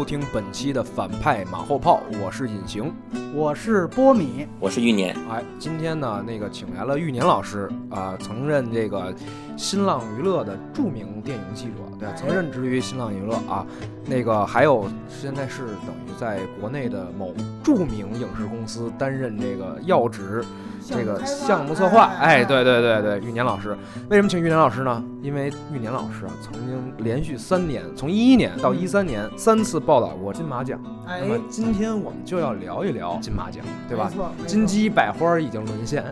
收听本期的反派马后炮，我是隐形，我是波米，我是玉年。哎，今天呢，那个请来了玉年老师啊、曾任这个新浪娱乐的著名电影记者，对，曾任职于新浪娱乐啊。那个还有现在是等于在国内的某著名影视公司担任这个要职。这个项目策划，哎，对对对对，玉年老师，为什么请玉年老师呢？因为玉年老师啊，曾经连续三年，从一一年到一三年，三次报道过金马奖。哎那么今天我们就要聊一聊金马奖，对吧没？错金鸡百花已经沦陷，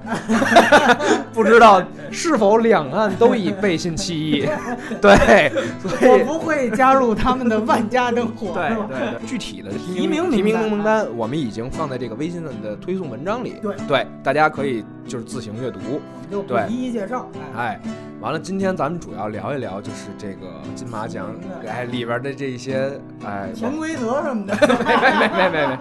不知道是否两岸都已背信弃义。对，所以我不会加入他们的万家灯火，对？对对，具体的提名提名名单，我们已经放在这个微信的推送文章里。对对，大家可以就是自行阅读。我们就一一介绍。哎，哎，完了，今天咱们主要聊一聊，就是这个金马奖哎里边的这一些哎，潜规则什么的，没没没没没，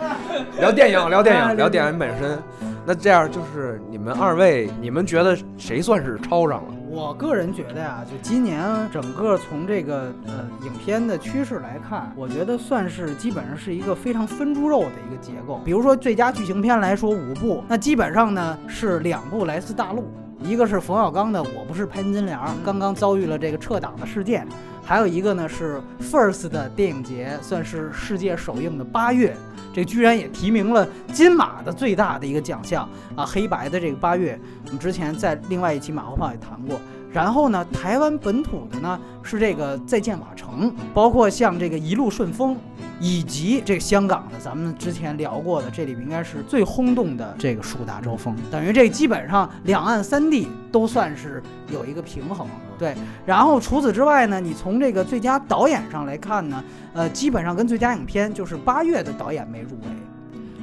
聊电影聊电啊影聊电影本身。那这样就是你们二位，你们觉得谁算是抄上了？我个人觉得呀，就今年整个从这个呃影片的趋势来看，我觉得算是基本上是一个非常分猪肉的一个结构。比如说最佳剧情片来说五部，那基本上呢是两部来自大陆，一个是冯小刚的《我不是潘金莲》，刚刚遭遇了这个撤档的事件，还有一个呢是 First 的电影节，算是世界首映的八月。这居然也提名了金马的最大的一个奖项啊，黑白的这个八月，我们之前在另外一期马后炮也谈过。然后呢，台湾本土的呢是这个《再见瓦城》，包括像这个《一路顺风》，以及这香港的，咱们之前聊过的，这里边应该是最轰动的这个《树大招风》，等于这基本上两岸三地都算是有一个平衡。对，然后除此之外呢，你从这个最佳导演上来看呢，呃，基本上跟最佳影片就是八月的导演没入围，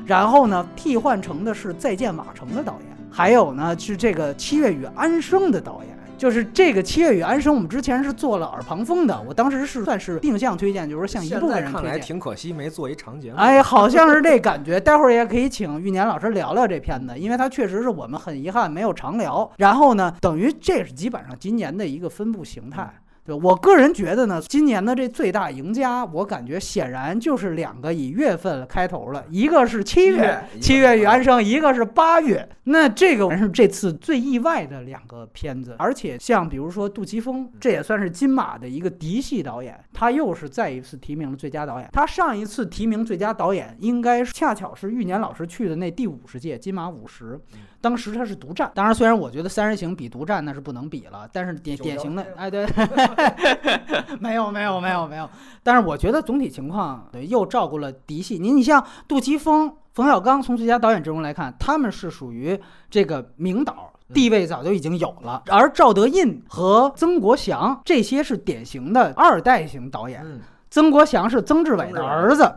然后呢，替换成的是《再见瓦城》的导演，还有呢是这个《七月与安生》的导演。就是这个《七月与安生》，我们之前是做了耳旁风的，我当时是算是定向推荐，就是说向一部分人推荐看来。挺可惜，没做一长节目。哎，好像是这感觉。待会儿也可以请玉年老师聊聊这片子，因为它确实是我们很遗憾没有长聊。然后呢，等于这是基本上今年的一个分布形态。对我个人觉得呢，今年的这最大赢家，我感觉显然就是两个以月份开头了，一个是七月，七月与安生，一个是八月。那这个是这次最意外的两个片子，而且像比如说杜琪峰，这也算是金马的一个嫡系导演，他又是再一次提名了最佳导演。他上一次提名最佳导演，应该是恰巧是玉年老师去的那第五十届金马五十，当时他是独占。当然，虽然我觉得《三人行》比独占那是不能比了，但是典典型的，哎，对，没有没有没有没有。但是我觉得总体情况对又照顾了嫡系。您你像杜琪峰、冯小刚，从最佳导演阵容来看，他们是属于这个名导。地位早就已经有了，而赵德胤和曾国祥这些是典型的二代型导演。嗯，曾国祥是曾志伟的儿子，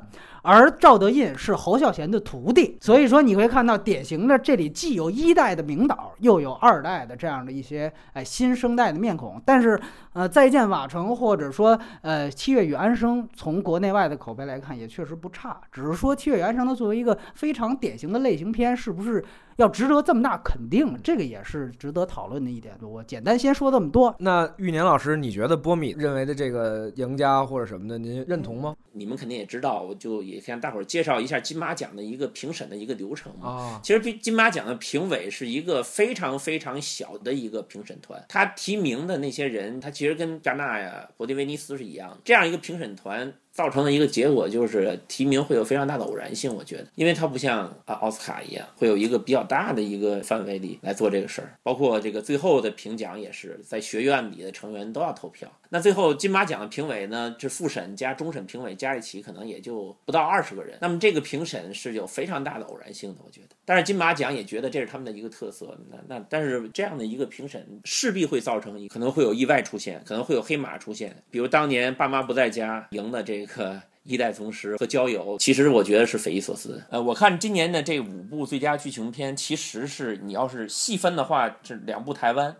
而赵德胤是侯孝贤的徒弟，所以说你会看到典型的这里既有一代的名导，又有二代的这样的一些哎新生代的面孔。但是呃，再见瓦城或者说呃七月与安生，从国内外的口碑来看也确实不差，只是说七月与安生它作为一个非常典型的类型片，是不是要值得这么大肯定？这个也是值得讨论的一点。我简单先说这么多。那玉年老师，你觉得波米认为的这个赢家或者什么的，您认同吗？你们肯定也知道，我就也向大伙儿介绍一下金马奖的一个评审的一个流程嘛。啊，其实金金马奖的评委是一个非常非常小的一个评审团，他提名的那些人，他其实跟戛纳呀、伯迪威尼斯是一样的。这样一个评审团造成的一个结果就是提名会有非常大的偶然性，我觉得，因为它不像啊奥斯卡一样，会有一个比较大的一个范围里来做这个事儿，包括这个最后的评奖也是在学院里的成员都要投票。那最后金马奖的评委呢，这复审加终审评委加一起，可能也就不到二十个人。那么这个评审是有非常大的偶然性的，我觉得。但是金马奖也觉得这是他们的一个特色。那那但是这样的一个评审势必会造成可能会有意外出现，可能会有黑马出现，比如当年爸妈不在家赢的这个。一代宗师和郊游，其实我觉得是匪夷所思。呃，我看今年的这五部最佳剧情片，其实是你要是细分的话，是两部台湾，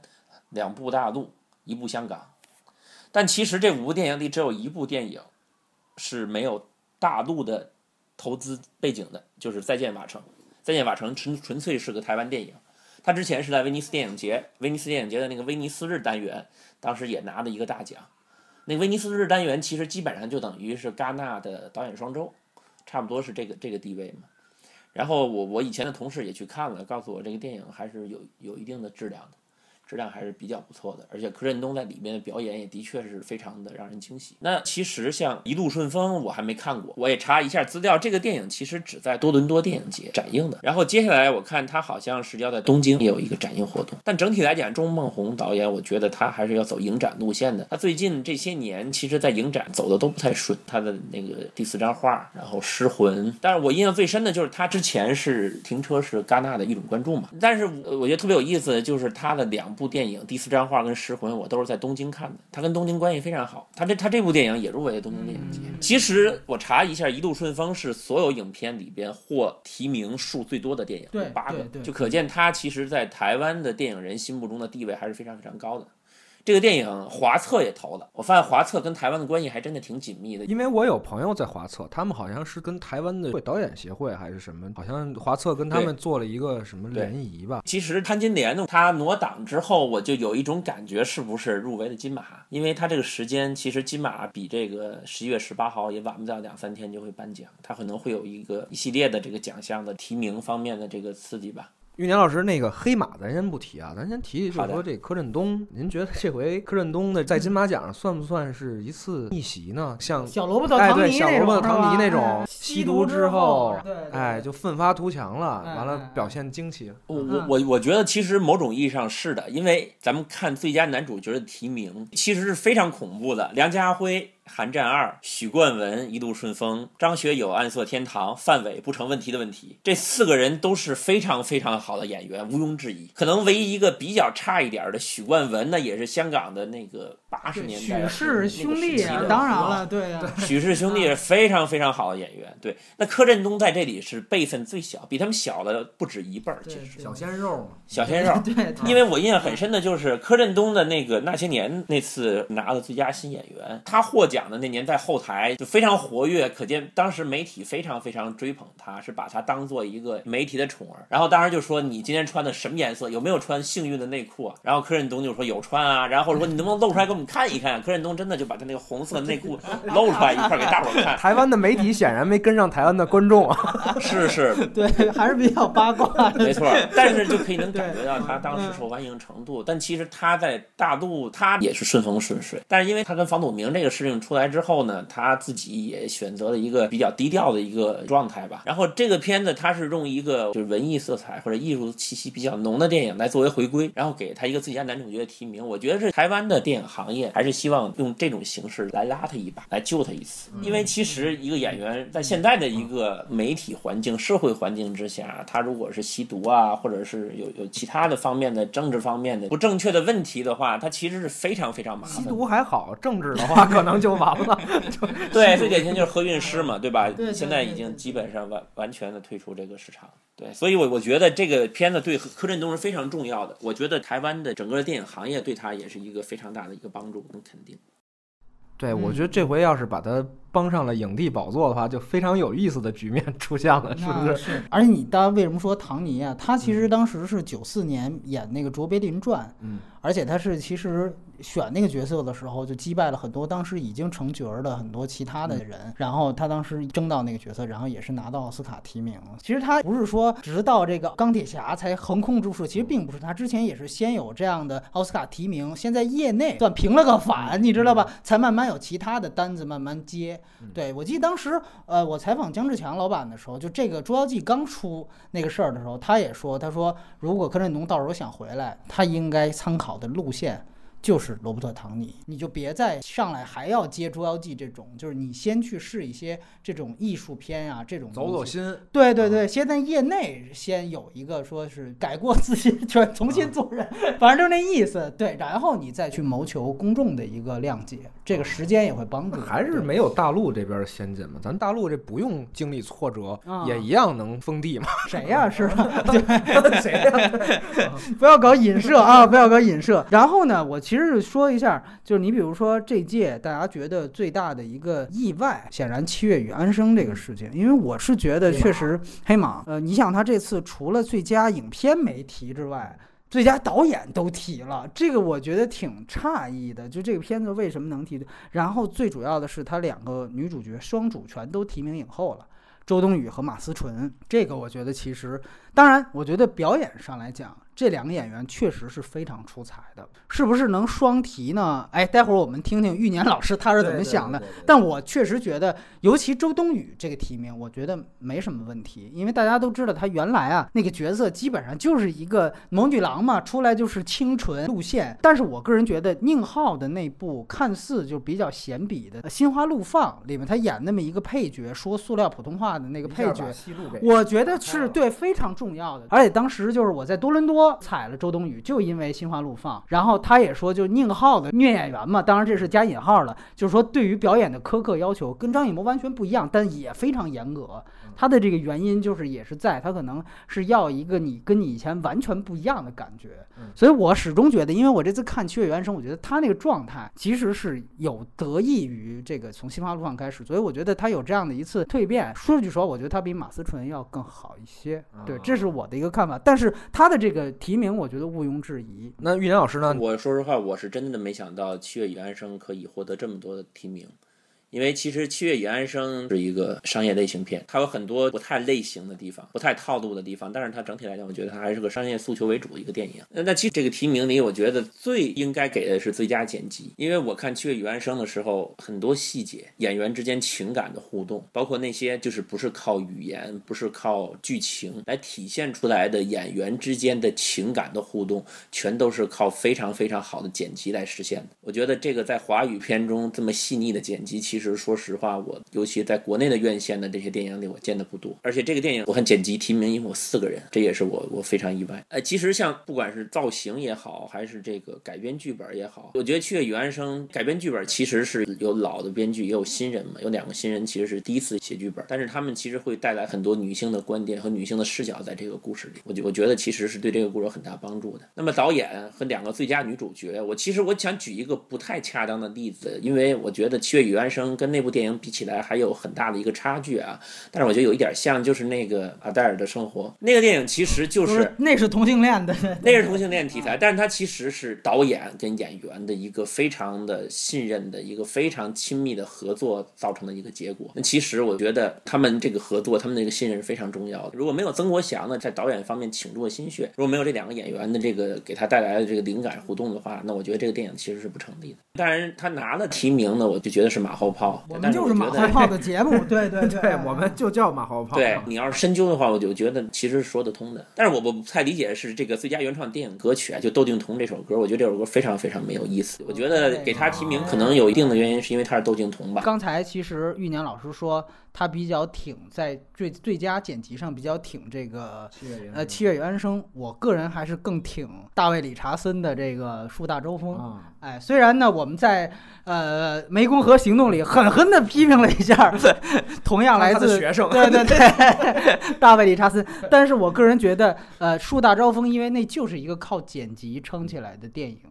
两部大陆，一部香港。但其实这五部电影里只有一部电影是没有大陆的投资背景的，就是《再见瓦城》。《再见瓦城》纯纯粹是个台湾电影，它之前是在威尼斯电影节，威尼斯电影节的那个威尼斯日单元，当时也拿了一个大奖。那威尼斯日单元其实基本上就等于是戛纳的导演双周，差不多是这个这个地位嘛。然后我我以前的同事也去看了，告诉我这个电影还是有有一定的质量的。质量还是比较不错的，而且柯震东在里面的表演也的确是非常的让人惊喜。那其实像《一路顺风》，我还没看过，我也查一下资料，这个电影其实只在多伦多电影节展映的。然后接下来我看他好像是要在东京也有一个展映活动。但整体来讲，钟孟宏导演，我觉得他还是要走影展路线的。他最近这些年，其实在影展走的都不太顺。他的那个第四张画，然后《失魂》，但是我印象最深的就是他之前是停车是戛纳的一种关注嘛。但是我觉得特别有意思的就是他的两部电影，第四张。画跟《失魂》，我都是在东京看的。他跟东京关系非常好。他这他这部电影也入围了东京电影节。其实我查一下，《一路顺风》是所有影片里边获提名数最多的电影，八个，就可见他其实在台湾的电影人心目中的地位还是非常非常高的。这个电影华策也投了，我发现华策跟台湾的关系还真的挺紧密的。因为我有朋友在华策，他们好像是跟台湾的导演协会还是什么，好像华策跟他们做了一个什么联谊吧。其实潘金莲呢，他挪档之后，我就有一种感觉，是不是入围了金马？因为他这个时间，其实金马比这个十一月十八号也晚不了两三天就会颁奖，他可能会有一个一系列的这个奖项的提名方面的这个刺激吧。玉年老师，那个黑马咱先不提啊，咱先提就是说这柯震东，您觉得这回柯震东的在金马奖上算不算是一次逆袭呢？像小萝卜哎对小萝卜唐尼那种吸毒之后，哎就奋发图强了，完了表现惊奇。我我我我觉得其实某种意义上是的，因为咱们看最佳男主角的提名其实是非常恐怖的，梁家辉。寒战二，许冠文一路顺风，张学友暗色天堂，范伟不成问题的问题，这四个人都是非常非常好的演员，毋庸置疑。可能唯一一个比较差一点的许冠文呢，也是香港的那个八十年代许氏兄弟，当然了，对呀，许氏兄弟是非常非常好的演员。对，那柯震东在这里是辈分最小，比他们小了不止一辈儿，其实小鲜肉嘛，小鲜肉。对，因为我印象很深的就是柯震东的那个那些年那次拿了最佳新演员，他获奖。讲的那年在后台就非常活跃，可见当时媒体非常非常追捧他，是把他当做一个媒体的宠儿。然后当时就说你今天穿的什么颜色？有没有穿幸运的内裤啊？然后柯震东就说有穿啊。然后说你能不能露出来给我们看一看？柯震东真的就把他那个红色的内裤露出来一块给大伙看。台湾的媒体显然没跟上台湾的观众啊。是是，对，还是比较八卦。没错，但是就可以能感觉到他当时受欢迎程度。但其实他在大陆他也是顺风顺水，但是因为他跟房祖名这个事情。出来之后呢，他自己也选择了一个比较低调的一个状态吧。然后这个片子他是用一个就是文艺色彩或者艺术气息比较浓的电影来作为回归，然后给他一个最佳男主角的提名。我觉得是台湾的电影行业还是希望用这种形式来拉他一把，来救他一次。因为其实一个演员在现在的一个媒体环境、社会环境之下，他如果是吸毒啊，或者是有有其他的方面的政治方面的不正确的问题的话，他其实是非常非常麻烦。吸毒还好，政治的话可能就。完了，对，最典型就是何韵诗嘛，对吧？现在已经基本上完完全的退出这个市场。对，所以，我我觉得这个片子对柯震东是非常重要的。我觉得台湾的整个电影行业对他也是一个非常大的一个帮助跟肯定。对，我觉得这回要是把他帮上了影帝宝座的话，就非常有意思的局面出现了，是不是？是。而且你当为什么说唐尼啊？他其实当时是九四年演那个《卓别林传》，嗯，而且他是其实。选那个角色的时候，就击败了很多当时已经成角儿的很多其他的人。然后他当时争到那个角色，然后也是拿到奥斯卡提名。其实他不是说直到这个钢铁侠才横空出世，其实并不是。他之前也是先有这样的奥斯卡提名，先在业内算平了个反，你知道吧？才慢慢有其他的单子慢慢接。对我记得当时，呃，我采访姜志强老板的时候，就这个《捉妖记》刚出那个事儿的时候，他也说，他说如果柯震东到时候想回来，他应该参考的路线。就是罗伯特·唐尼，你就别再上来还要接《捉妖记》这种，就是你先去试一些这种艺术片啊，这种走走心。对对对，先在业内先有一个说是改过自新，全重新做人，反正就是那意思。对，然后你再去谋求公众的一个谅解，这个时间也会帮助。还是没有大陆这边先进嘛？咱大陆这不用经历挫折，也一样能封地嘛？谁呀？是吧？谁呀？不要搞影射啊！不要搞影射。然后呢，我。其实是说一下，就是你比如说这届大家觉得最大的一个意外，显然《七月与安生》这个事情，因为我是觉得确实黑马，呃，你想他这次除了最佳影片没提之外。最佳导演都提了，这个我觉得挺诧异的。就这个片子为什么能提？然后最主要的是，他两个女主角双主全都提名影后了，周冬雨和马思纯。这个我觉得其实，当然，我觉得表演上来讲。这两个演员确实是非常出彩的，是不是能双提呢？哎，待会儿我们听听玉年老师他是怎么想的。但我确实觉得，尤其周冬雨这个提名，我觉得没什么问题，因为大家都知道她原来啊那个角色基本上就是一个萌女郎嘛，出来就是清纯路线。但是我个人觉得宁浩的那部看似就比较闲笔的《心花怒放》里面，他演那么一个配角，说塑料普通话的那个配角，我觉得是对非常重要的。而且当时就是我在多伦多。踩了周冬雨，就因为心花怒放。然后他也说，就宁浩的虐演员嘛，当然这是加引号了，就是说对于表演的苛刻要求跟张艺谋完全不一样，但也非常严格。他的这个原因就是也是在他可能是要一个你跟你以前完全不一样的感觉。所以我始终觉得，因为我这次看《七月原声》，我觉得他那个状态其实是有得益于这个从心花怒放开始，所以我觉得他有这样的一次蜕变。说句实话，我觉得他比马思纯要更好一些。对，这是我的一个看法。但是他的这个提名，我觉得毋庸置疑。那玉林老师呢？我说实话，我是真的没想到《七月与安生》可以获得这么多的提名。因为其实《七月与安生》是一个商业类型片，它有很多不太类型的地方，不太套路的地方，但是它整体来讲，我觉得它还是个商业诉求为主的一个电影。那那其实这个提名里，我觉得最应该给的是最佳剪辑，因为我看《七月与安生》的时候，很多细节、演员之间情感的互动，包括那些就是不是靠语言、不是靠剧情来体现出来的演员之间的情感的互动，全都是靠非常非常好的剪辑来实现的。我觉得这个在华语片中这么细腻的剪辑，其。其实，说实话，我尤其在国内的院线的这些电影里，我见的不多。而且这个电影，我看剪辑提名一共有四个人，这也是我我非常意外。哎，其实像不管是造型也好，还是这个改编剧本也好，我觉得《七月与安生》改编剧本其实是有老的编剧，也有新人嘛。有两个新人其实是第一次写剧本，但是他们其实会带来很多女性的观点和女性的视角在这个故事里。我觉我觉得其实是对这个故事有很大帮助的。那么导演和两个最佳女主角，我其实我想举一个不太恰当的例子，因为我觉得《七月与安生》跟那部电影比起来还有很大的一个差距啊，但是我觉得有一点像，就是那个阿黛尔的生活那个电影，其实就是那是同性恋的，那是同性恋题材，但是它其实是导演跟演员的一个非常的信任的一个非常亲密的合作造成的一个结果。那其实我觉得他们这个合作，他们那个信任是非常重要的。如果没有曾国祥呢在导演方面倾注了心血，如果没有这两个演员的这个给他带来的这个灵感互动的话，那我觉得这个电影其实是不成立的。当然他拿了提名呢，我就觉得是马后炮。就是马后炮的 节目，对对对，我们就叫马后炮。对你要是深究的话，我就觉得其实说得通的。但是我不太理解是这个最佳原创电影歌曲啊，就窦靖童这首歌，我觉得这首歌非常非常没有意思。我觉得给他提名可能有一定的原因，是因为他是窦靖童吧。刚才其实玉年老师说。他比较挺在最最佳剪辑上比较挺这个呃七月与安生，我个人还是更挺大卫理查森的这个树大招风。哎，虽然呢我们在呃湄公河行动里狠狠的批评了一下，同样来自学生，对对对，大卫理查森，但是我个人觉得呃树大招风，因为那就是一个靠剪辑撑起来的电影，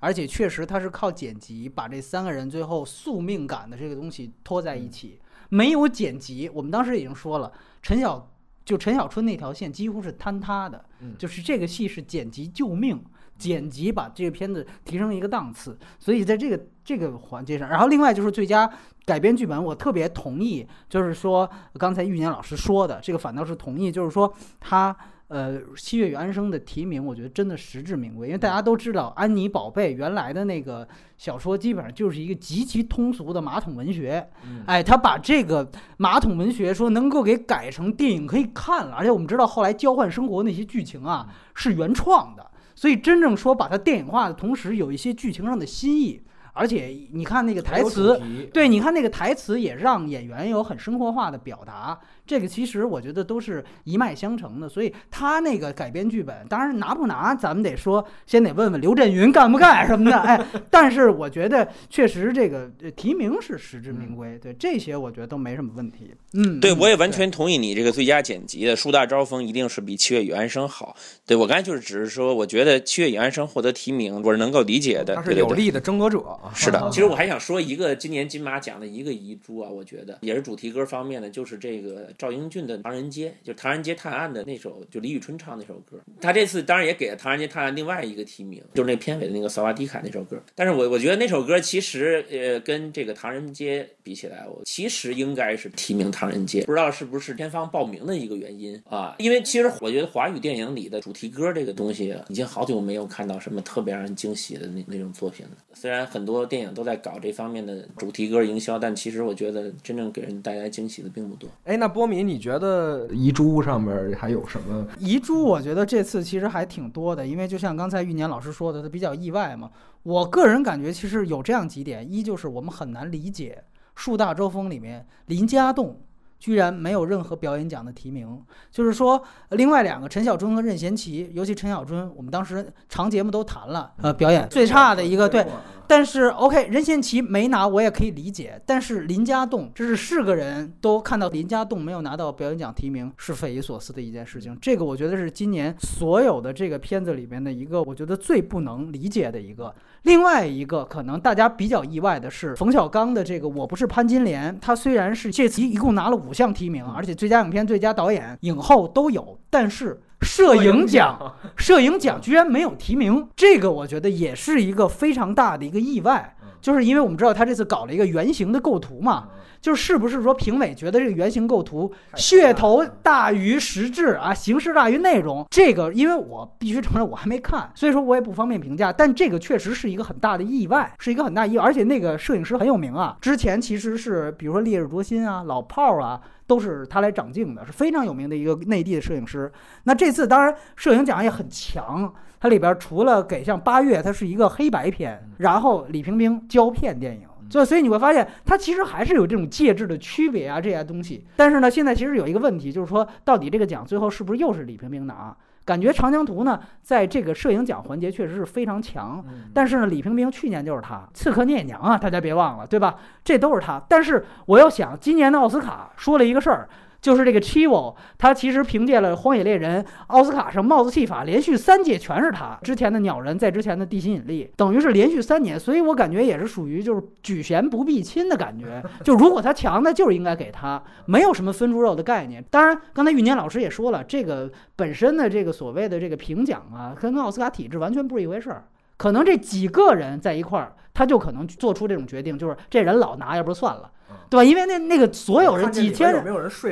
而且确实他是靠剪辑把这三个人最后宿命感的这个东西拖在一起。没有剪辑，我们当时已经说了，陈小就陈小春那条线几乎是坍塌的，就是这个戏是剪辑救命，剪辑把这个片子提升一个档次，所以在这个这个环节上，然后另外就是最佳改编剧本，我特别同意，就是说刚才玉年老师说的这个反倒是同意，就是说他。呃，七月与安生的提名，我觉得真的实至名归，因为大家都知道，安妮宝贝原来的那个小说基本上就是一个极其通俗的马桶文学，哎，他把这个马桶文学说能够给改成电影可以看了，而且我们知道后来交换生活那些剧情啊是原创的，所以真正说把它电影化的同时，有一些剧情上的新意。而且你看那个台词，对，你看那个台词也让演员有很生活化的表达，这个其实我觉得都是一脉相承的。所以他那个改编剧本，当然拿不拿，咱们得说，先得问问刘震云干不干什么的。哎，但是我觉得确实这个提名是实至名归，对这些我觉得都没什么问题。嗯，对我也完全同意你这个最佳剪辑的《树大招风》一定是比《七月与安生》好。对我刚才就是只是说，我觉得《七月与安生》获得提名，我是能够理解的。他是有力的争夺者。是的，其实我还想说一个今年金马奖的一个遗珠啊，我觉得也是主题歌方面的，就是这个赵英俊的《唐人街》，就《唐人街探案》的那首，就李宇春唱那首歌。他这次当然也给了《唐人街探案》另外一个提名，就是那片尾的那个萨瓦迪卡那首歌。但是我我觉得那首歌其实呃跟这个《唐人街》比起来，我其实应该是提名《唐人街》，不知道是不是片方报名的一个原因啊？因为其实我觉得华语电影里的主题歌这个东西，已经好久没有看到什么特别让人惊喜的那那种作品了。虽然很多电影都在搞这方面的主题歌营销，但其实我觉得真正给人带来惊喜的并不多。哎，那波米，你觉得遗珠上面还有什么？遗珠，我觉得这次其实还挺多的，因为就像刚才玉年老师说的，他比较意外嘛。我个人感觉其实有这样几点：一就是我们很难理解《树大招风》里面林家栋居然没有任何表演奖的提名，就是说另外两个陈小春和任贤齐，尤其陈小春，我们当时长节目都谈了，呃，表演最差的一个对。但是，OK，任贤齐没拿，我也可以理解。但是林家栋，这是是个人都看到林家栋没有拿到表演奖提名，是匪夷所思的一件事情。这个我觉得是今年所有的这个片子里边的一个，我觉得最不能理解的一个。另外一个可能大家比较意外的是，冯小刚的这个《我不是潘金莲》，他虽然是这次一共拿了五项提名，而且最佳影片、最佳导演、影后都有，但是。摄影奖，摄影奖居然没有提名，这个我觉得也是一个非常大的一个意外。就是因为我们知道他这次搞了一个圆形的构图嘛，就是不是说评委觉得这个原型构图噱头大于实质啊，形式大于内容？这个因为我必须承认我还没看，所以说我也不方便评价。但这个确实是一个很大的意外，是一个很大意外。而且那个摄影师很有名啊，之前其实是比如说《烈日灼心》啊、《老炮儿》啊。都是他来掌镜的，是非常有名的一个内地的摄影师。那这次当然摄影奖也很强，它里边除了给像八月，它是一个黑白片，然后李冰冰胶片电影，所以所以你会发现它其实还是有这种介质的区别啊这些东西。但是呢，现在其实有一个问题，就是说到底这个奖最后是不是又是李冰冰拿？感觉长江图呢，在这个摄影奖环节确实是非常强，但是呢，李冰冰去年就是他，刺客聂娘啊，大家别忘了，对吧？这都是他。但是我要想，今年的奥斯卡说了一个事儿。就是这个 Chivo，他其实凭借了《荒野猎人》，奥斯卡上帽子戏法连续三届全是他。之前的鸟人，在之前的地心引力，等于是连续三年，所以我感觉也是属于就是举贤不避亲的感觉。就如果他强，那就是应该给他，没有什么分猪肉的概念。当然，刚才玉年老师也说了，这个本身的这个所谓的这个评奖啊，跟奥斯卡体制完全不是一回事儿。可能这几个人在一块儿，他就可能做出这种决定，就是这人老拿，要不算了。对吧？因为那那个所有人几千人，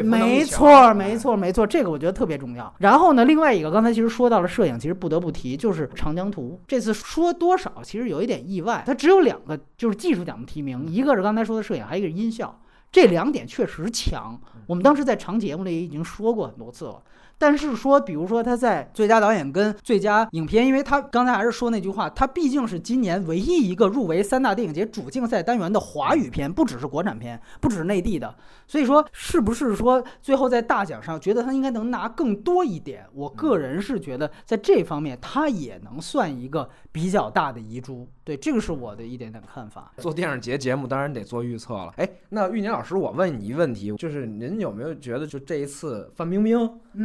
没错，没错，没错，这个我觉得特别重要。然后呢，另外一个刚才其实说到了摄影，其实不得不提就是《长江图》。这次说多少其实有一点意外，它只有两个就是技术奖的提名，一个是刚才说的摄影，还有一个是音效。这两点确实强。我们当时在长节目里已经说过很多次了。但是说，比如说他在最佳导演跟最佳影片，因为他刚才还是说那句话，他毕竟是今年唯一一个入围三大电影节主竞赛单元的华语片，不只是国产片，不只是内地的。所以说，是不是说最后在大奖上觉得他应该能拿更多一点？我个人是觉得在这方面他也能算一个比较大的遗珠。对，这个是我的一点点看法。做电影节节目当然得做预测了。哎，那玉年老师，我问你一个问题，就是您有没有觉得就这一次范冰冰，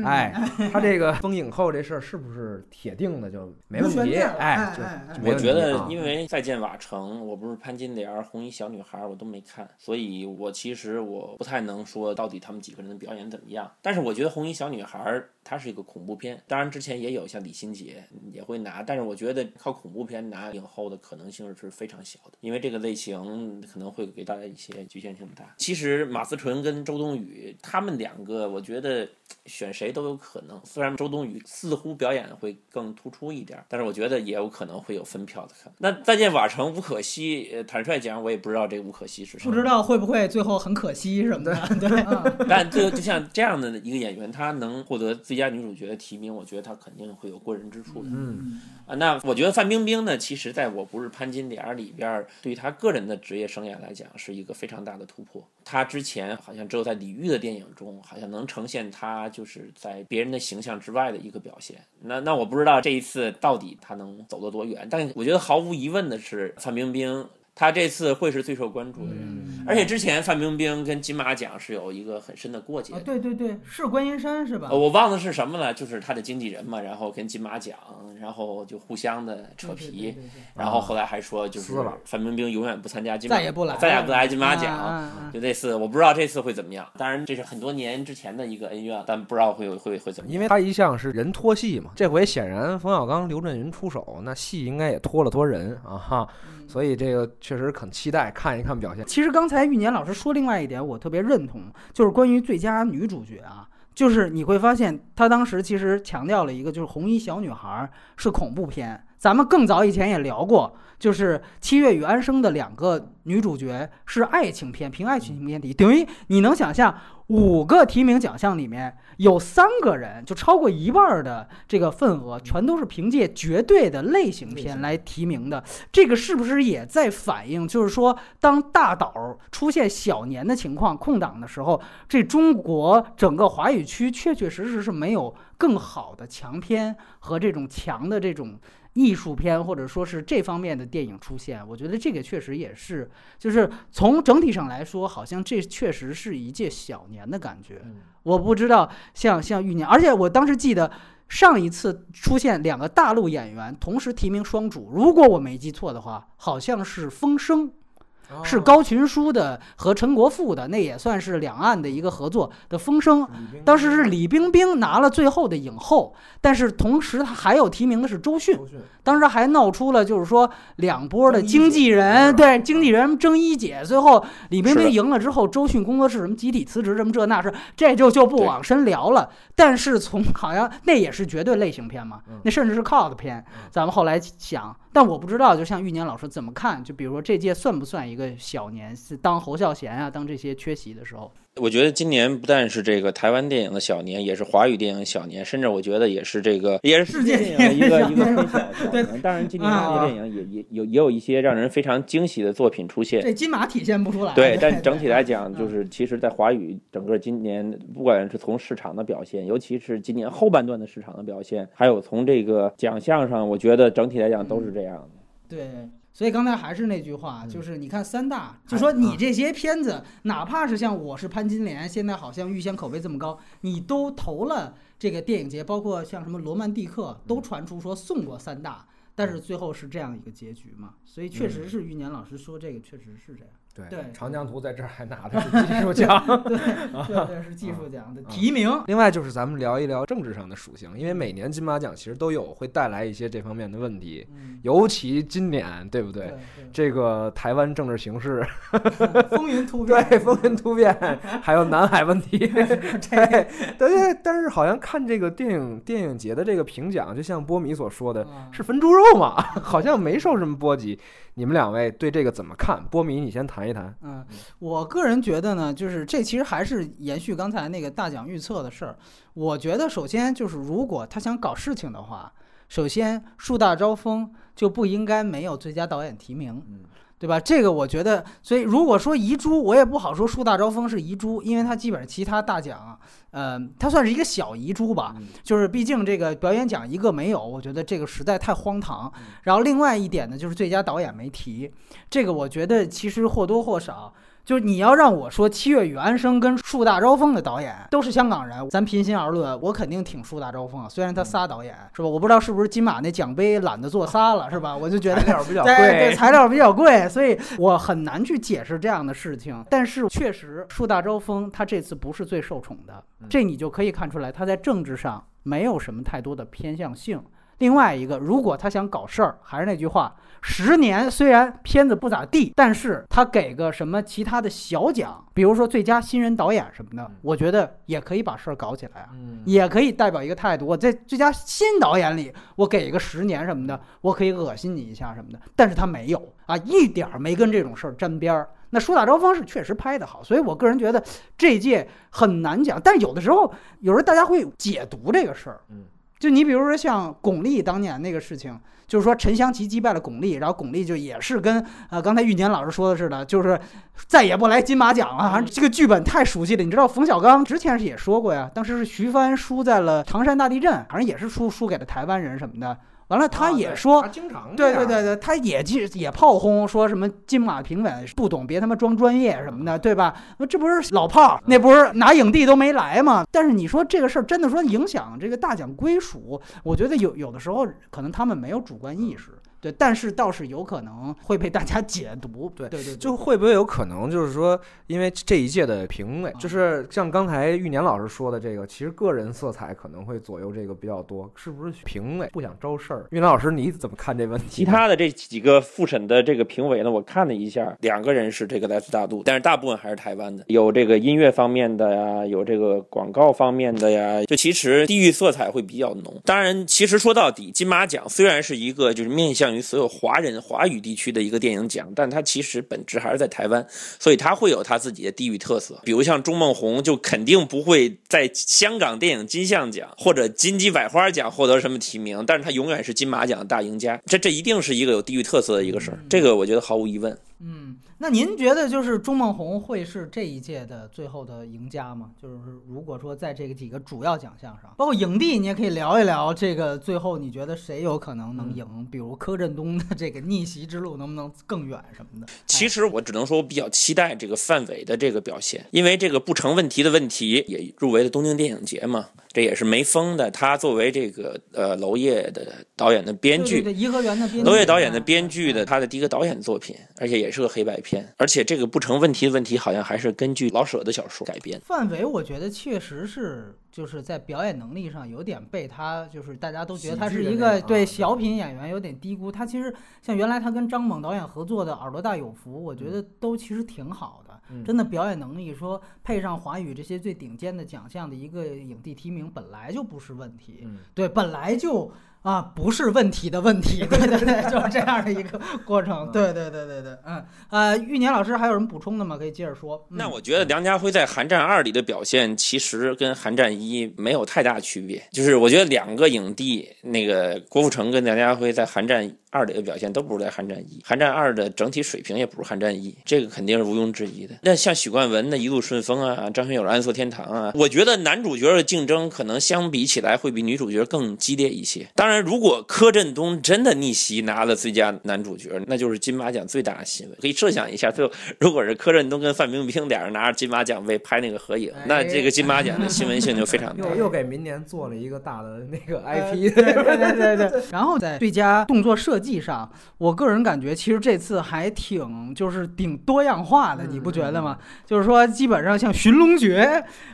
哎？她这个封影后这事儿是不是铁定的就没问题？哎，我觉得因为再见瓦城，我不是潘金莲、红衣小女孩，我都没看，所以我其实我不太能说到底他们几个人的表演怎么样。但是我觉得红衣小女孩它是一个恐怖片，当然之前也有像李心洁也会拿，但是我觉得靠恐怖片拿影后的可能性是非常小的，因为这个类型可能会给大家一些局限性大。其实马思纯跟周冬雨他们两个，我觉得选谁都有可能。虽然周冬雨似乎表演会更突出一点，但是我觉得也有可能会有分票的可能。那再见瓦城吴可惜，坦率讲，我也不知道这吴可惜是谁，不知道会不会最后很可惜什么的。对，但这个就像这样的一个演员，他能获得最佳女主角的提名，我觉得她肯定会有过人之处的。嗯啊，那我觉得范冰冰呢，其实在我不是潘金莲里边，对于她个人的职业生涯来讲，是一个非常大的突破。她之前好像只有在李玉的电影中，好像能呈现她就是在别人的形象之外的一个表现。那那我不知道这一次到底她能走得多远，但我觉得毫无疑问的是，范冰冰。他这次会是最受关注的人，而且之前范冰冰跟金马奖是有一个很深的过节。对对对，是观音山是吧？我忘了是什么了，就是他的经纪人嘛，然后跟金马奖然后就互相的扯皮，对对对对然后后来还说就是范冰冰永远不参加金马，再也不来，再也不来金马奖。就类似，我不知道这次会怎么样。当然，这是很多年之前的一个恩怨，但不知道会会会怎么样。因为他一向是人拖戏嘛，这回显然冯小刚、刘震云出手，那戏应该也拖了拖人啊哈，所以这个确实很期待看一看表现。其实刚才玉年老师说另外一点，我特别认同，就是关于最佳女主角啊，就是你会发现他当时其实强调了一个，就是红衣小女孩是恐怖片。咱们更早以前也聊过，就是《七月与安生》的两个女主角是爱情片，凭爱情片提，等于你能想象五个提名奖项里面有三个人，就超过一半儿的这个份额，全都是凭借绝对的类型片来提名的。这个是不是也在反映，就是说，当大岛出现小年的情况、空档的时候，这中国整个华语区确确实实是没有更好的强片和这种强的这种艺术片，或者说是这方面的电影出现。我觉得这个确实也是，就是从整体上来说，好像这确实是一届小年的感觉。我不知道像像玉年，而且我当时记得。上一次出现两个大陆演员同时提名双主，如果我没记错的话，好像是《风声》，是高群书的和陈国富的，那也算是两岸的一个合作的《风声》。当时是李冰冰拿了最后的影后，但是同时他还有提名的是周迅。当时还闹出了就是说两波的经纪人对经纪人争一姐，最后李冰冰赢了之后，周迅工作室什么集体辞职什么这那是，这就就不往深聊了。但是从好像那也是绝对类型片嘛，那甚至是 cult 片。咱们后来想，但我不知道，就像玉年老师怎么看？就比如说这届算不算一个小年？是当侯孝贤啊，当这些缺席的时候。我觉得今年不但是这个台湾电影的小年，也是华语电影小年，甚至我觉得也是这个也是世界电影的一个一个非小小年。当然，今年华语电影也也有也有一些让人非常惊喜的作品出现。这金马体现不出来。对，但整体来讲，就是其实，在华语整个今年，不管是从市场的表现，尤其是今年后半段的市场的表现，还有从这个奖项上，我觉得整体来讲都是这样的。对。所以刚才还是那句话，嗯。就是你看三大，就说你这些片子，哪怕是像我是潘金莲，现在好像预先口碑这么高，你都投了这个电影节，包括像什么罗曼蒂克，都传出说送过三大，但是最后是这样一个结局嘛。所以确实是玉年老师说这个确实是这样。对对长江图在这儿还拿的是技术奖。对对对，是技术奖的提名。另外就是咱们聊一聊政治上的属性，因为每年金马奖其实都有会带来一些这方面的问题，嗯，尤其今年，对不对？对这个台湾政治形势，对，风云突变。对风云突变，还有南海问题，对对，但是好像看这个电影电影节的这个评奖，就像波米所说的，啊是分猪肉嘛，好像没受什么波及。你们两位对这个怎么看？波米，你先谈一谈。嗯，我个人觉得呢，就是这其实还是延续刚才那个大奖预测的事儿。我觉得首先就是，如果他想搞事情的话，首先树大招风就不应该没有最佳导演提名，嗯对吧？这个我觉得，所以如果说遗珠，我也不好说树大招风是遗珠，因为它基本上其他大奖，呃，它算是一个小遗珠吧。嗯就是毕竟这个表演奖一个没有，我觉得这个实在太荒唐。然后另外一点呢，就是最佳导演没提，这个我觉得其实或多或少。就是你要让我说《七月与安生》跟《树大招风》的导演都是香港人，咱平心而论，我肯定挺树大招风啊。虽然他仨导演是吧？我不知道是不是金马那奖杯懒得做仨了是吧？我就觉得材料比较对对，材料比较贵，所以我很难去解释这样的事情。但是确实，树大招风他这次不是最受宠的，这你就可以看出来，他在政治上没有什么太多的偏向性。另外一个，如果他想搞事儿，还是那句话，十年虽然片子不咋地，但是他给个什么其他的小奖，比如说最佳新人导演什么的，我觉得也可以把事儿搞起来啊。嗯，也可以代表一个态度。我在最佳新导演里，我给一个十年什么的，我可以恶心你一下什么的。但是他没有啊，一点儿没跟这种事儿沾边儿。那树大招风是确实拍得好，所以我个人觉得这届很难讲。但是有的时候，有时候大家会解读这个事儿。嗯，就你比如说像巩俐当年那个事情，就是说陈香琪击败了巩俐，然后巩俐就也是跟呃刚才玉年老师说的似的，就是再也不来金马奖了。反正这个剧本太熟悉了，你知道冯小刚之前是也说过呀，当时是徐帆输在了唐山大地震，好像也是输输给了台湾人什么的。完了，他也说，经常对对对对，他也去也炮轰说什么金马评委不懂，别他妈装专业什么的，对吧？那这不是老炮儿，那不是拿影帝都没来吗？但是你说这个事儿真的说影响这个大奖归属，我觉得有有的时候可能他们没有主观意识。对，但是倒是有可能会被大家解读。对对对，就会不会有可能，就是说，因为这一届的评委，就是像刚才玉年老师说的这个，其实个人色彩可能会左右这个比较多，是不是？评委不想招事儿。玉年老师你怎么看这问题？其他的这几个复审的这个评委呢，我看了一下，两个人是这个来自大陆，但是大部分还是台湾的，有这个音乐方面的呀，有这个广告方面的呀，就其实地域色彩会比较浓。当然，其实说到底，金马奖虽然是一个就是面向于所有华人华语地区的一个电影奖，但它其实本质还是在台湾，所以它会有它自己的地域特色。比如像钟梦红，就肯定不会在香港电影金像奖或者金鸡百花奖获得什么提名，但是他永远是金马奖的大赢家。这这一定是一个有地域特色的一个事儿，这个我觉得毫无疑问。嗯，那您觉得就是钟梦红会是这一届的最后的赢家吗？就是如果说在这个几个主要奖项上，包括影帝，你也可以聊一聊这个最后你觉得谁有可能能赢？比如柯震东的这个逆袭之路能不能更远什么的？其实我只能说我比较期待这个范伟的这个表现，因为这个不成问题的问题也入围了东京电影节嘛，这也是没封的。他作为这个呃娄烨的导演的编剧，对颐和园的编娄烨导演的编剧的他的第一个导演作品，而且。也是个黑白片，而且这个不成问题的问题，好像还是根据老舍的小说改编。范伟，我觉得确实是就是在表演能力上有点被他，就是大家都觉得他是一个对小品演员有点低估。他其实像原来他跟张猛导演合作的《耳朵大有福》，我觉得都其实挺好的，真的表演能力说配上华语这些最顶尖的奖项的一个影帝提名，本来就不是问题。对，本来就。啊，不是问题的问题，对对对，就是这样的一个过程，对对对对对，嗯，呃，玉年老师还有什么补充的吗？可以接着说。那我觉得梁家辉在《寒战二》里的表现，其实跟《寒战一》没有太大区别，就是我觉得两个影帝，那个郭富城跟梁家辉在《寒战》。二里的表现都不如在《寒战一》，《寒战二》的整体水平也不如《寒战一》，这个肯定是毋庸置疑的。那像许冠文的《一路顺风》啊，张学友的《暗色天堂》啊，我觉得男主角的竞争可能相比起来会比女主角更激烈一些。当然，如果柯震东真的逆袭拿了最佳男主角，那就是金马奖最大的新闻。可以设想一下，最后如果是柯震东跟范冰冰俩人拿着金马奖杯拍那个合影，那这个金马奖的新闻性就非常大。又又给明年做了一个大的那个 IP，对对对对。然后在最佳动作设计上，我个人感觉其实这次还挺就是挺多样化的，你不觉得吗？就是说基本上像《寻龙诀》，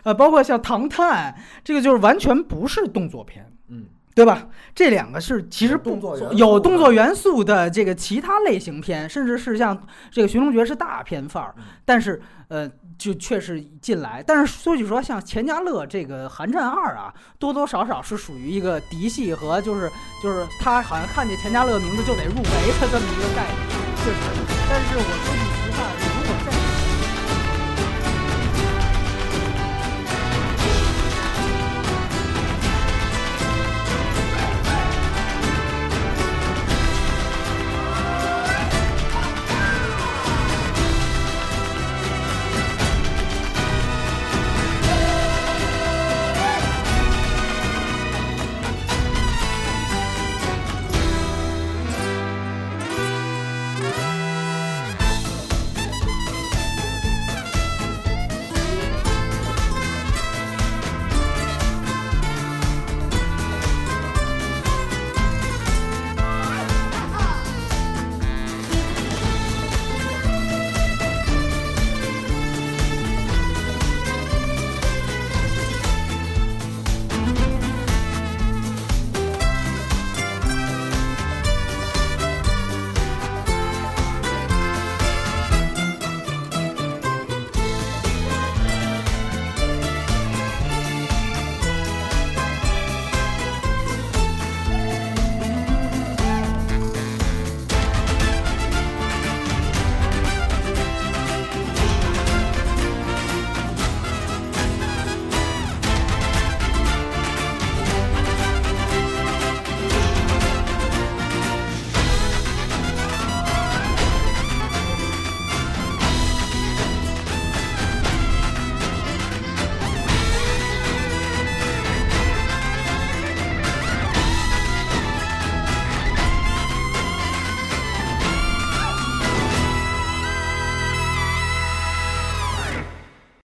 呃，包括像《唐探》，这个就是完全不是动作片，嗯，对吧？这两个是其实不有动作元素的这个其他类型片，甚至是像这个《寻龙诀》是大片范儿，但是呃。就确实进来，但是说句实话，像钱嘉乐这个《寒战二》啊，多多少少是属于一个嫡系和就是就是他好像看见钱嘉乐名字就得入围的这么一个概念，确实。但是我说句实话，如果在